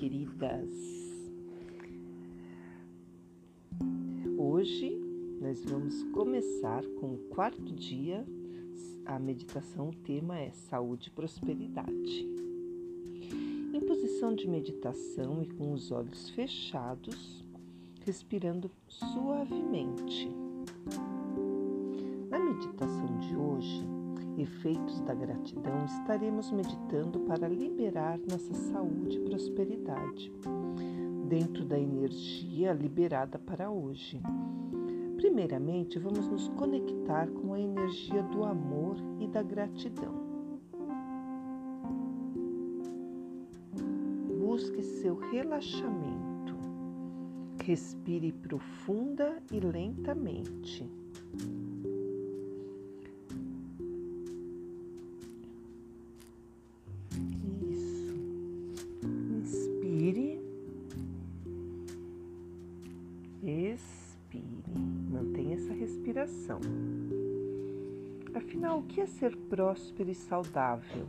queridas! Hoje nós vamos começar com o quarto dia. A meditação, o tema é saúde e prosperidade. Em posição de meditação e com os olhos fechados, respirando suavemente. Na meditação de hoje, efeitos da gratidão, estaremos meditando para liberar nossa saúde e prosperidade dentro da energia liberada para hoje. Primeiramente, vamos nos conectar com a energia do amor e da gratidão. Busque seu relaxamento. Respire profunda e lentamente. Respiração. Afinal, o que é ser próspero e saudável?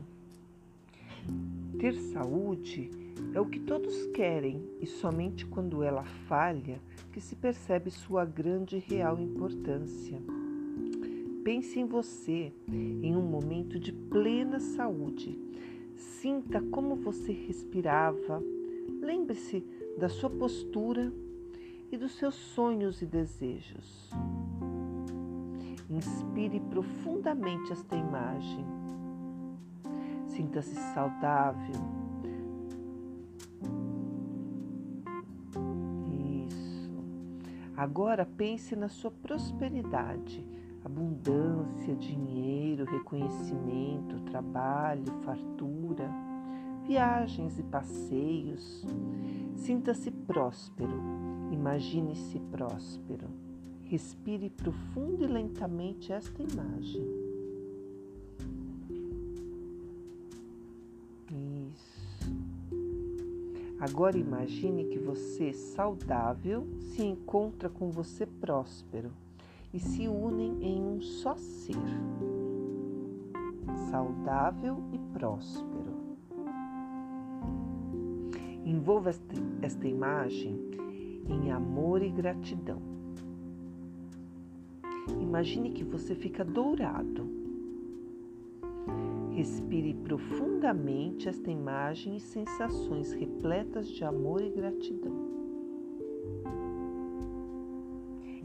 Ter saúde é o que todos querem e somente quando ela falha que se percebe sua grande e real importância. Pense em você em um momento de plena saúde. Sinta como você respirava. Lembre-se da sua postura e dos seus sonhos e desejos. Inspire profundamente esta imagem. Sinta-se saudável. Isso. Agora pense na sua prosperidade, abundância, dinheiro, reconhecimento, trabalho, fartura, viagens e passeios. Sinta-se próspero. Imagine-se próspero. Respire profundo e lentamente esta imagem. Isso. Agora imagine que você, saudável, se encontra com você próspero e se unem em um só ser. Saudável e próspero. Envolva esta, esta imagem em amor e gratidão. Imagine que você fica dourado. Respire profundamente esta imagem e sensações repletas de amor e gratidão.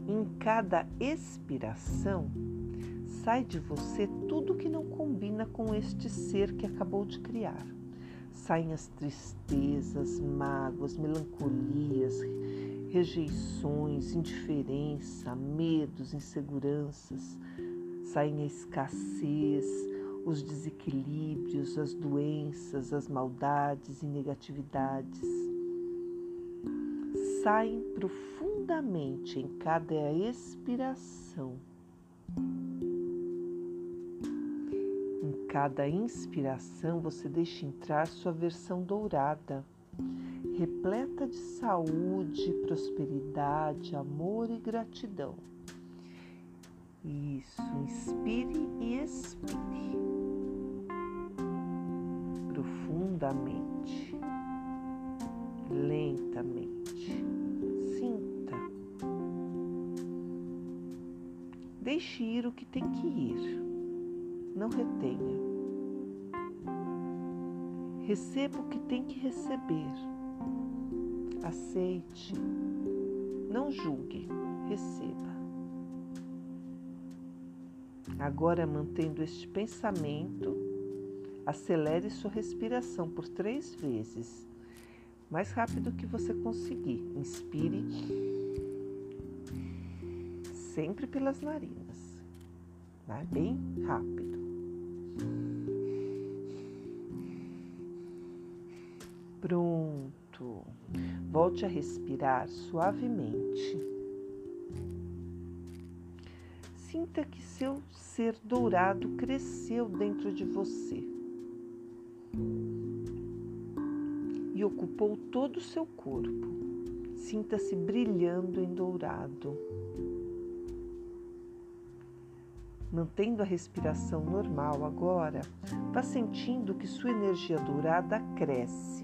Em cada expiração, sai de você tudo que não combina com este ser que acabou de criar. Saem as tristezas, mágoas, melancolias, rejeições, indiferença, medos, inseguranças, saem a escassez, os desequilíbrios, as doenças, as maldades e negatividades. Saem profundamente em cada expiração. Cada inspiração, você deixa entrar sua versão dourada repleta de saúde, prosperidade, amor e gratidão. Isso, inspire e expire profundamente, lentamente. Sinta. Deixe ir o que tem que ir, não retenha. Receba o que tem que receber aceite, não julgue, receba. Agora, mantendo este pensamento, acelere sua respiração por três vezes, mais rápido que você conseguir. Inspire sempre pelas narinas, bem rápido. Pronto. Volte a respirar suavemente. Sinta que seu ser dourado cresceu dentro de você e ocupou todo o seu corpo. Sinta-se brilhando em dourado. Mantendo a respiração normal agora, vá sentindo que sua energia dourada cresce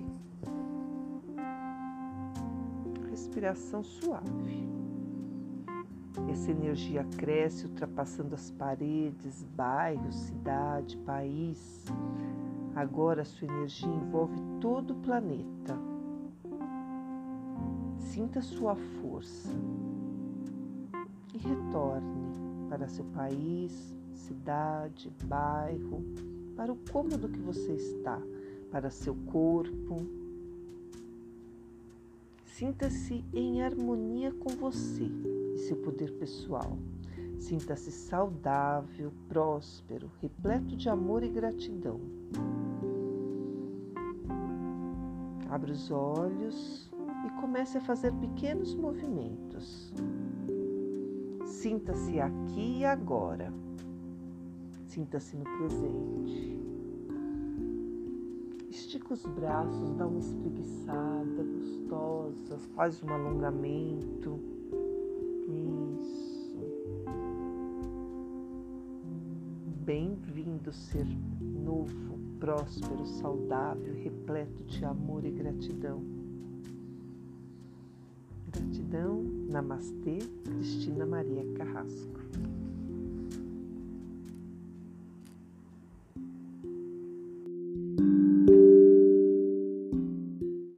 respiração suave. Essa energia cresce ultrapassando as paredes, bairros, cidade, país. Agora sua energia envolve todo o planeta. Sinta sua força e retorne para seu país, cidade, bairro, para o cômodo que você está, para seu corpo. Sinta-se em harmonia com você e seu poder pessoal. Sinta-se saudável, próspero, repleto de amor e gratidão. Abra os olhos e comece a fazer pequenos movimentos. Sinta-se aqui e agora. Sinta-se no presente. Estica os braços, dá uma espreguiçada gostosa, faz um alongamento. Isso. Bem-vindo, ser novo, próspero, saudável, repleto de amor e gratidão. Gratidão, Namastê, Cristina Maria Carrasco.